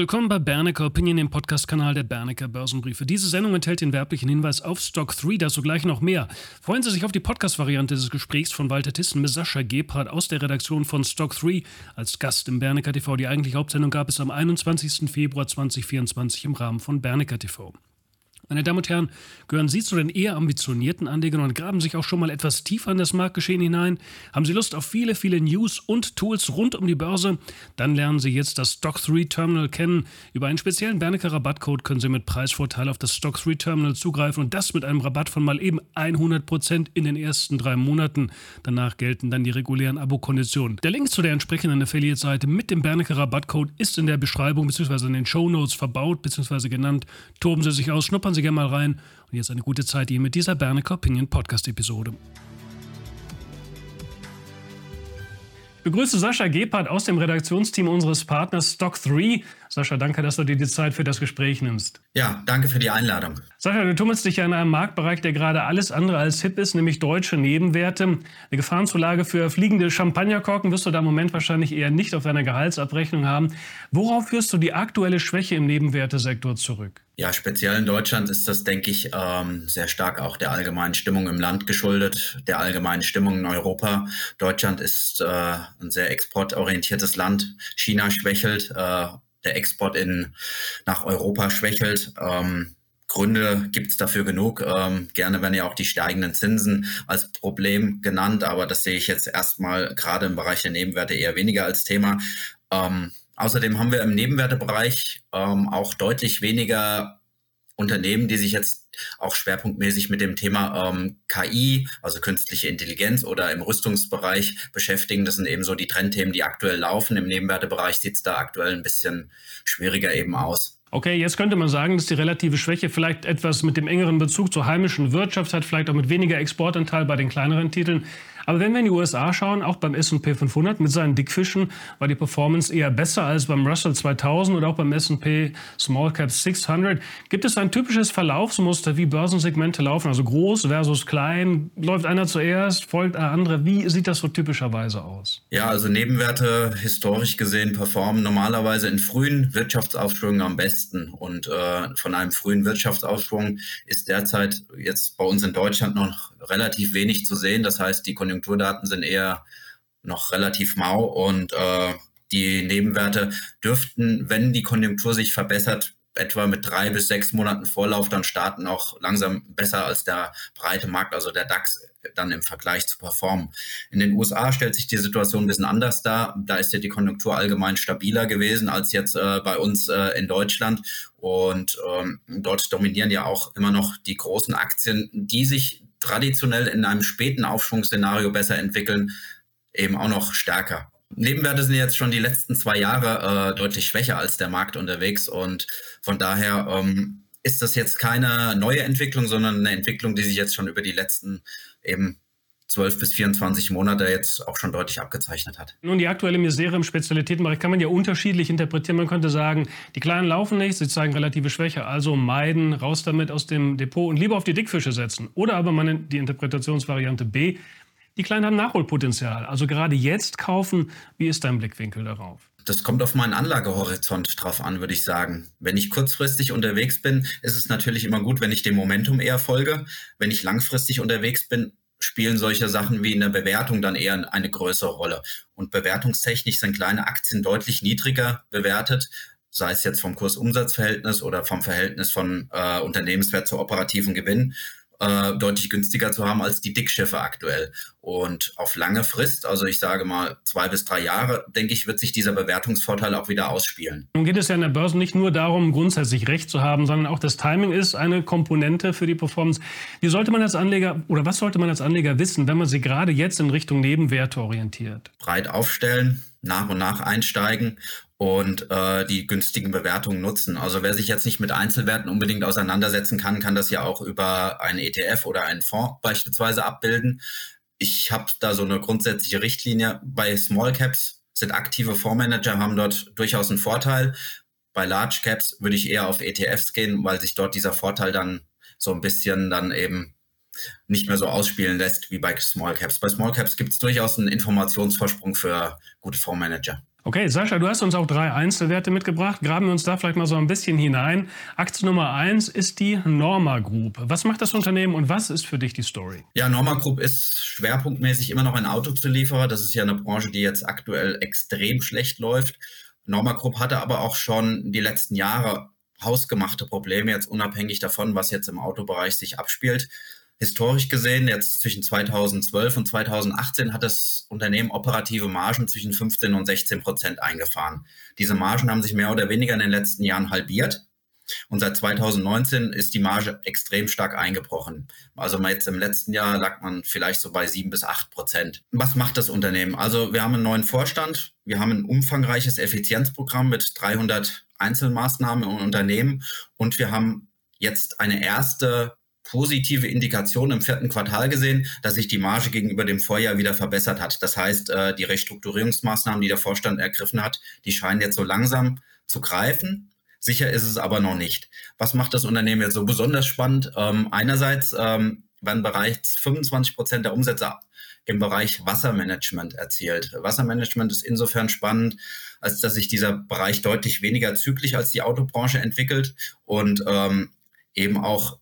Willkommen bei Bernecker Opinion, dem Podcast-Kanal der Bernecker Börsenbriefe. Diese Sendung enthält den werblichen Hinweis auf Stock 3, dazu gleich noch mehr. Freuen Sie sich auf die Podcast-Variante des Gesprächs von Walter Thyssen mit Sascha Gebhardt aus der Redaktion von Stock 3 als Gast im Bernecker TV. Die eigentliche Hauptsendung gab es am 21. Februar 2024 im Rahmen von Bernecker TV. Meine Damen und Herren, gehören Sie zu den eher ambitionierten Anlegern und graben sich auch schon mal etwas tiefer in das Marktgeschehen hinein? Haben Sie Lust auf viele, viele News und Tools rund um die Börse? Dann lernen Sie jetzt das Stock 3 Terminal kennen. Über einen speziellen Bernecker Rabattcode können Sie mit Preisvorteil auf das Stock 3 Terminal zugreifen und das mit einem Rabatt von mal eben 100% in den ersten drei Monaten. Danach gelten dann die regulären Abo-Konditionen. Der Link zu der entsprechenden Affiliate-Seite mit dem Bernecker Rabattcode ist in der Beschreibung bzw. in den Show Notes verbaut bzw. genannt. Toben Sie sich aus, schnuppern Sie Sie gerne mal rein. Und jetzt eine gute Zeit Ihnen mit dieser Bernecker Opinion Podcast Episode. Ich begrüße Sascha Gebhardt aus dem Redaktionsteam unseres Partners Stock3. Sascha, danke, dass du dir die Zeit für das Gespräch nimmst. Ja, danke für die Einladung. Sascha, du tummelst dich ja in einem Marktbereich, der gerade alles andere als hip ist, nämlich deutsche Nebenwerte. Eine Gefahrenzulage für fliegende Champagnerkorken wirst du da im Moment wahrscheinlich eher nicht auf deiner Gehaltsabrechnung haben. Worauf führst du die aktuelle Schwäche im Nebenwertesektor zurück? Ja, speziell in Deutschland ist das, denke ich, ähm, sehr stark auch der allgemeinen Stimmung im Land geschuldet, der allgemeinen Stimmung in Europa. Deutschland ist äh, ein sehr exportorientiertes Land. China schwächelt. Äh, der Export in, nach Europa schwächelt. Ähm, Gründe gibt es dafür genug. Ähm, gerne werden ja auch die steigenden Zinsen als Problem genannt, aber das sehe ich jetzt erstmal gerade im Bereich der Nebenwerte eher weniger als Thema. Ähm, außerdem haben wir im Nebenwertebereich ähm, auch deutlich weniger Unternehmen, die sich jetzt auch schwerpunktmäßig mit dem Thema ähm, KI, also künstliche Intelligenz oder im Rüstungsbereich beschäftigen. Das sind eben so die Trendthemen, die aktuell laufen. Im Nebenwertebereich sieht es da aktuell ein bisschen schwieriger eben aus. Okay, jetzt könnte man sagen, dass die relative Schwäche vielleicht etwas mit dem engeren Bezug zur heimischen Wirtschaft hat, vielleicht auch mit weniger Exportanteil bei den kleineren Titeln. Aber wenn wir in die USA schauen, auch beim S&P 500 mit seinen Dickfischen, war die Performance eher besser als beim Russell 2000 oder auch beim S&P Small Cap 600. Gibt es ein typisches Verlaufsmuster, wie Börsensegmente laufen, also groß versus klein? Läuft einer zuerst, folgt der andere? Wie sieht das so typischerweise aus? Ja, also Nebenwerte historisch gesehen performen normalerweise in frühen Wirtschaftsaufschwungen am besten. Und äh, von einem frühen Wirtschaftsaufschwung ist derzeit jetzt bei uns in Deutschland noch relativ wenig zu sehen. Das heißt, die Konjunkturdaten sind eher noch relativ mau und äh, die Nebenwerte dürften, wenn die Konjunktur sich verbessert, etwa mit drei bis sechs Monaten Vorlauf dann starten, auch langsam besser als der breite Markt, also der DAX, dann im Vergleich zu performen. In den USA stellt sich die Situation ein bisschen anders dar. Da ist ja die Konjunktur allgemein stabiler gewesen als jetzt äh, bei uns äh, in Deutschland. Und ähm, dort dominieren ja auch immer noch die großen Aktien, die sich traditionell in einem späten Aufschwungsszenario besser entwickeln, eben auch noch stärker. Nebenwerte sind jetzt schon die letzten zwei Jahre äh, deutlich schwächer als der Markt unterwegs und von daher ähm, ist das jetzt keine neue Entwicklung, sondern eine Entwicklung, die sich jetzt schon über die letzten eben 12 bis 24 Monate jetzt auch schon deutlich abgezeichnet hat. Nun, die aktuelle Misere im Spezialitätenbereich kann man ja unterschiedlich interpretieren. Man könnte sagen, die Kleinen laufen nicht, sie zeigen relative Schwäche, also meiden, raus damit aus dem Depot und lieber auf die Dickfische setzen. Oder aber man die Interpretationsvariante B, die Kleinen haben Nachholpotenzial, also gerade jetzt kaufen. Wie ist dein Blickwinkel darauf? Das kommt auf meinen Anlagehorizont drauf an, würde ich sagen. Wenn ich kurzfristig unterwegs bin, ist es natürlich immer gut, wenn ich dem Momentum eher folge. Wenn ich langfristig unterwegs bin, spielen solche Sachen wie in der Bewertung dann eher eine größere Rolle. Und bewertungstechnisch sind kleine Aktien deutlich niedriger bewertet, sei es jetzt vom Kursumsatzverhältnis oder vom Verhältnis von äh, Unternehmenswert zu operativen Gewinn äh, deutlich günstiger zu haben als die Dickschiffe aktuell. Und auf lange Frist, also ich sage mal zwei bis drei Jahre, denke ich, wird sich dieser Bewertungsvorteil auch wieder ausspielen. Nun geht es ja in der Börse nicht nur darum, grundsätzlich Recht zu haben, sondern auch das Timing ist eine Komponente für die Performance. Wie sollte man als Anleger oder was sollte man als Anleger wissen, wenn man sich gerade jetzt in Richtung Nebenwerte orientiert? Breit aufstellen, nach und nach einsteigen und äh, die günstigen Bewertungen nutzen. Also wer sich jetzt nicht mit Einzelwerten unbedingt auseinandersetzen kann, kann das ja auch über einen ETF oder einen Fonds beispielsweise abbilden. Ich habe da so eine grundsätzliche Richtlinie. Bei Small Caps sind aktive Fondsmanager, haben dort durchaus einen Vorteil. Bei Large Caps würde ich eher auf ETFs gehen, weil sich dort dieser Vorteil dann so ein bisschen dann eben nicht mehr so ausspielen lässt wie bei Small Caps. Bei Small Caps gibt es durchaus einen Informationsvorsprung für gute Fondsmanager. Okay, Sascha, du hast uns auch drei Einzelwerte mitgebracht. Graben wir uns da vielleicht mal so ein bisschen hinein. Aktie Nummer eins ist die Norma Group. Was macht das Unternehmen und was ist für dich die Story? Ja, Norma Group ist schwerpunktmäßig immer noch ein Autozulieferer. Das ist ja eine Branche, die jetzt aktuell extrem schlecht läuft. Norma Group hatte aber auch schon die letzten Jahre hausgemachte Probleme, jetzt unabhängig davon, was jetzt im Autobereich sich abspielt historisch gesehen, jetzt zwischen 2012 und 2018 hat das Unternehmen operative Margen zwischen 15 und 16 Prozent eingefahren. Diese Margen haben sich mehr oder weniger in den letzten Jahren halbiert. Und seit 2019 ist die Marge extrem stark eingebrochen. Also jetzt im letzten Jahr lag man vielleicht so bei sieben bis acht Prozent. Was macht das Unternehmen? Also wir haben einen neuen Vorstand. Wir haben ein umfangreiches Effizienzprogramm mit 300 Einzelmaßnahmen im Unternehmen und wir haben jetzt eine erste positive Indikation im vierten Quartal gesehen, dass sich die Marge gegenüber dem Vorjahr wieder verbessert hat. Das heißt, äh, die Restrukturierungsmaßnahmen, die der Vorstand ergriffen hat, die scheinen jetzt so langsam zu greifen. Sicher ist es aber noch nicht. Was macht das Unternehmen jetzt so besonders spannend? Ähm, einerseits ähm, werden bereits 25 Prozent der Umsätze im Bereich Wassermanagement erzielt. Wassermanagement ist insofern spannend, als dass sich dieser Bereich deutlich weniger zyklisch als die Autobranche entwickelt und ähm, eben auch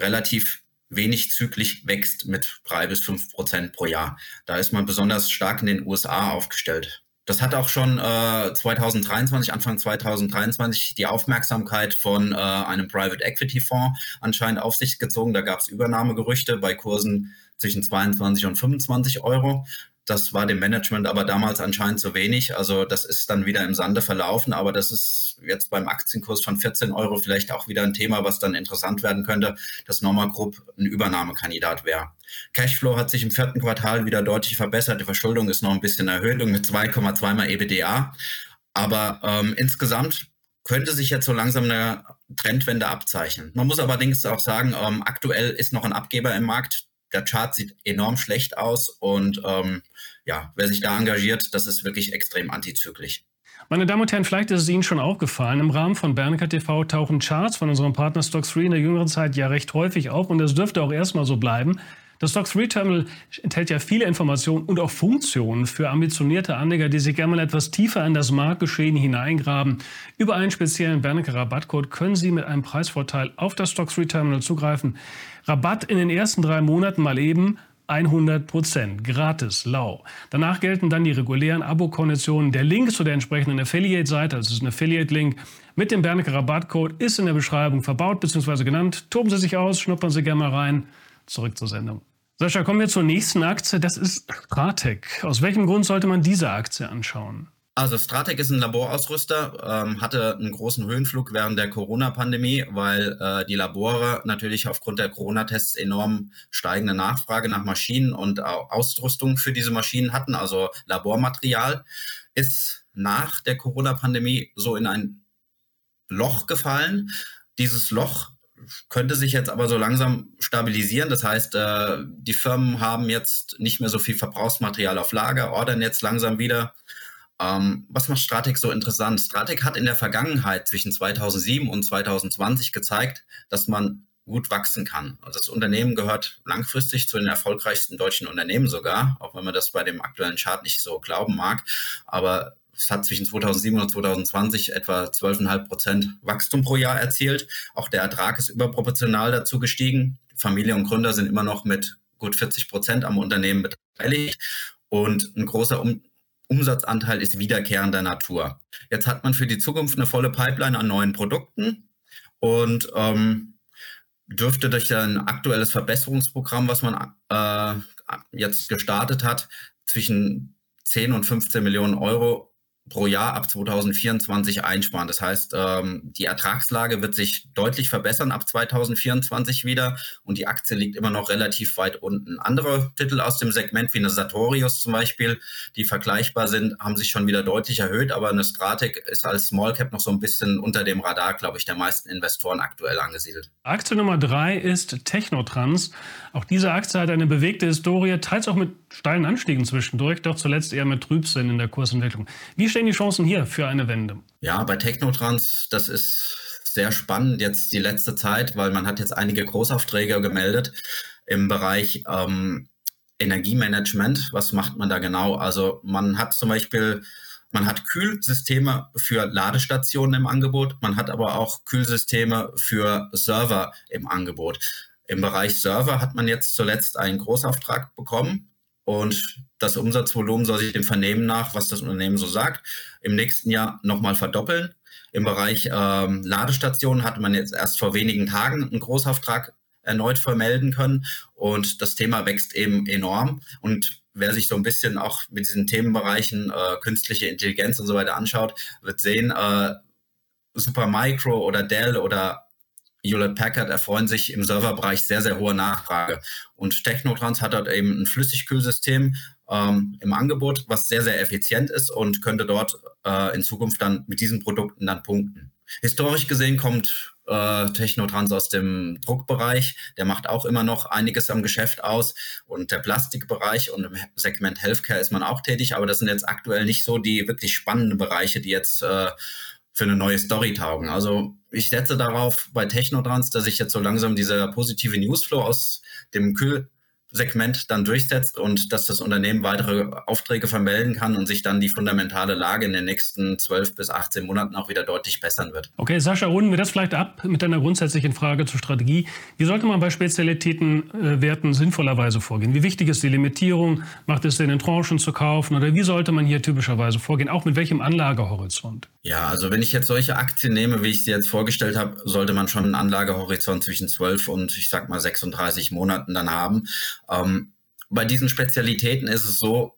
relativ wenig zyklisch wächst mit drei bis fünf Prozent pro Jahr. Da ist man besonders stark in den USA aufgestellt. Das hat auch schon äh, 2023, Anfang 2023, die Aufmerksamkeit von äh, einem Private Equity Fonds anscheinend auf sich gezogen. Da gab es Übernahmegerüchte bei Kursen zwischen 22 und 25 Euro. Das war dem Management aber damals anscheinend zu wenig. Also das ist dann wieder im Sande verlaufen. Aber das ist jetzt beim Aktienkurs von 14 Euro vielleicht auch wieder ein Thema, was dann interessant werden könnte, dass Norma Group ein Übernahmekandidat wäre. Cashflow hat sich im vierten Quartal wieder deutlich verbessert. Die Verschuldung ist noch ein bisschen erhöht mit 2,2 mal EBDA. Aber ähm, insgesamt könnte sich jetzt so langsam eine Trendwende abzeichnen. Man muss allerdings auch sagen, ähm, aktuell ist noch ein Abgeber im Markt, der Chart sieht enorm schlecht aus und ähm, ja, wer sich da engagiert, das ist wirklich extrem antizyklisch. Meine Damen und Herren, vielleicht ist es Ihnen schon aufgefallen, im Rahmen von Bernecker TV tauchen Charts von unserem Partner Stock 3 in der jüngeren Zeit ja recht häufig auf und das dürfte auch erstmal so bleiben. Das Stock 3 Terminal enthält ja viele Informationen und auch Funktionen für ambitionierte Anleger, die sich gerne mal etwas tiefer in das Marktgeschehen hineingraben. Über einen speziellen Bernecker Rabattcode können Sie mit einem Preisvorteil auf das Stock 3 Terminal zugreifen. Rabatt in den ersten drei Monaten mal eben 100 Prozent, gratis, lau. Danach gelten dann die regulären Abo-Konditionen. Der Link zu der entsprechenden Affiliate-Seite, also es ist ein Affiliate-Link, mit dem Bernecker Rabattcode ist in der Beschreibung verbaut bzw. genannt. Toben Sie sich aus, schnuppern Sie gerne mal rein. Zurück zur Sendung. Sascha, kommen wir zur nächsten Aktie. Das ist Stratec. Aus welchem Grund sollte man diese Aktie anschauen? Also Stratec ist ein Laborausrüster, ähm, hatte einen großen Höhenflug während der Corona-Pandemie, weil äh, die Labore natürlich aufgrund der Corona-Tests enorm steigende Nachfrage nach Maschinen und Ausrüstung für diese Maschinen hatten, also Labormaterial, ist nach der Corona-Pandemie so in ein Loch gefallen. Dieses Loch könnte sich jetzt aber so langsam stabilisieren. Das heißt, äh, die Firmen haben jetzt nicht mehr so viel Verbrauchsmaterial auf Lager, ordern jetzt langsam wieder ähm, was macht Stratec so interessant? Stratec hat in der Vergangenheit zwischen 2007 und 2020 gezeigt, dass man gut wachsen kann. Also das Unternehmen gehört langfristig zu den erfolgreichsten deutschen Unternehmen sogar, auch wenn man das bei dem aktuellen Chart nicht so glauben mag. Aber es hat zwischen 2007 und 2020 etwa 12,5 Prozent Wachstum pro Jahr erzielt. Auch der Ertrag ist überproportional dazu gestiegen. Familie und Gründer sind immer noch mit gut 40 Prozent am Unternehmen beteiligt. Und ein großer um Umsatzanteil ist wiederkehrender Natur. Jetzt hat man für die Zukunft eine volle Pipeline an neuen Produkten und ähm, dürfte durch ein aktuelles Verbesserungsprogramm, was man äh, jetzt gestartet hat, zwischen 10 und 15 Millionen Euro pro Jahr ab 2024 einsparen. Das heißt, ähm, die Ertragslage wird sich deutlich verbessern ab 2024 wieder und die Aktie liegt immer noch relativ weit unten. Andere Titel aus dem Segment wie eine Sartorius zum Beispiel, die vergleichbar sind, haben sich schon wieder deutlich erhöht, aber eine Stratec ist als Small Cap noch so ein bisschen unter dem Radar, glaube ich, der meisten Investoren aktuell angesiedelt. Aktie Nummer drei ist Technotrans. Auch diese Aktie hat eine bewegte Historie, teils auch mit steilen Anstiegen zwischendurch, doch zuletzt eher mit Trübsinn in der Kursentwicklung. Wie stehen die Chancen hier für eine Wende? Ja, bei Technotrans, das ist sehr spannend jetzt die letzte Zeit, weil man hat jetzt einige Großaufträge gemeldet im Bereich ähm, Energiemanagement. Was macht man da genau? Also man hat zum Beispiel Man hat Kühlsysteme für Ladestationen im Angebot, man hat aber auch Kühlsysteme für Server im Angebot. Im Bereich Server hat man jetzt zuletzt einen Großauftrag bekommen und das Umsatzvolumen soll sich dem Vernehmen nach, was das Unternehmen so sagt, im nächsten Jahr nochmal verdoppeln. Im Bereich ähm, Ladestationen hatte man jetzt erst vor wenigen Tagen einen Großauftrag erneut vermelden können und das Thema wächst eben enorm und wer sich so ein bisschen auch mit diesen Themenbereichen äh, künstliche Intelligenz und so weiter anschaut, wird sehen, äh, Supermicro oder Dell oder Hewlett Packard erfreuen sich im Serverbereich sehr, sehr hohe Nachfrage. Und Technotrans hat dort eben ein Flüssigkühlsystem ähm, im Angebot, was sehr, sehr effizient ist und könnte dort äh, in Zukunft dann mit diesen Produkten dann punkten. Historisch gesehen kommt äh, Technotrans aus dem Druckbereich. Der macht auch immer noch einiges am Geschäft aus. Und der Plastikbereich und im Segment Healthcare ist man auch tätig. Aber das sind jetzt aktuell nicht so die wirklich spannenden Bereiche, die jetzt äh, für eine neue Story taugen. Also ich setze darauf bei Technotrans, dass sich jetzt so langsam dieser positive Newsflow aus dem Kühl Segment dann durchsetzt und dass das Unternehmen weitere Aufträge vermelden kann und sich dann die fundamentale Lage in den nächsten 12 bis 18 Monaten auch wieder deutlich bessern wird. Okay, Sascha, runden wir das vielleicht ab mit einer grundsätzlichen Frage zur Strategie. Wie sollte man bei Spezialitätenwerten äh, sinnvollerweise vorgehen? Wie wichtig ist die Limitierung? Macht es Sinn, in Tranchen zu kaufen? Oder wie sollte man hier typischerweise vorgehen? Auch mit welchem Anlagehorizont? Ja, also wenn ich jetzt solche Aktien nehme, wie ich sie jetzt vorgestellt habe, sollte man schon einen Anlagehorizont zwischen 12 und ich sag mal 36 Monaten dann haben. Ähm, bei diesen Spezialitäten ist es so,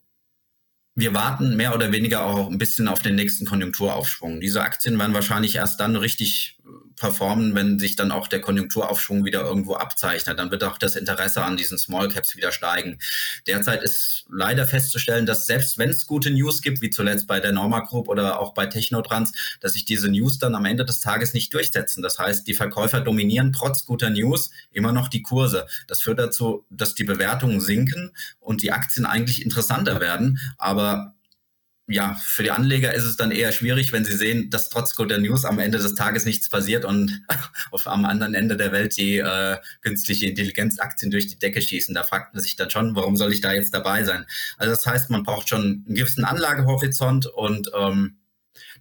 wir warten mehr oder weniger auch ein bisschen auf den nächsten Konjunkturaufschwung. Diese Aktien werden wahrscheinlich erst dann richtig performen, wenn sich dann auch der Konjunkturaufschwung wieder irgendwo abzeichnet. Dann wird auch das Interesse an diesen Small Caps wieder steigen. Derzeit ist leider festzustellen, dass selbst wenn es gute News gibt, wie zuletzt bei der Norma Group oder auch bei Technotrans, dass sich diese News dann am Ende des Tages nicht durchsetzen. Das heißt, die Verkäufer dominieren trotz guter News immer noch die Kurse. Das führt dazu, dass die Bewertungen sinken und die Aktien eigentlich interessanter werden. Aber ja, für die Anleger ist es dann eher schwierig, wenn sie sehen, dass trotz guter News am Ende des Tages nichts passiert und auf am anderen Ende der Welt die äh, künstliche Intelligenzaktien durch die Decke schießen. Da fragt man sich dann schon, warum soll ich da jetzt dabei sein? Also das heißt, man braucht schon einen gewissen Anlagehorizont und ähm,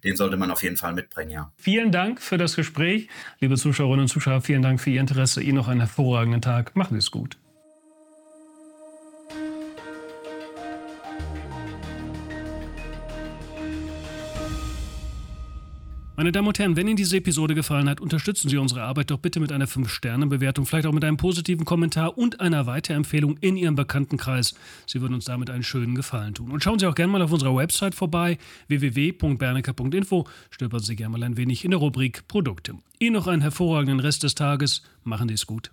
den sollte man auf jeden Fall mitbringen, ja. Vielen Dank für das Gespräch. Liebe Zuschauerinnen und Zuschauer, vielen Dank für Ihr Interesse. Ihnen noch einen hervorragenden Tag. Machen Sie es gut. Meine Damen und Herren, wenn Ihnen diese Episode gefallen hat, unterstützen Sie unsere Arbeit doch bitte mit einer 5-Sterne-Bewertung, vielleicht auch mit einem positiven Kommentar und einer Weiterempfehlung in Ihrem Bekanntenkreis. Sie würden uns damit einen schönen Gefallen tun. Und schauen Sie auch gerne mal auf unserer Website vorbei, www.bernecker.info. Stöbern Sie gerne mal ein wenig in der Rubrik Produkte. Ihnen noch einen hervorragenden Rest des Tages. Machen Sie es gut.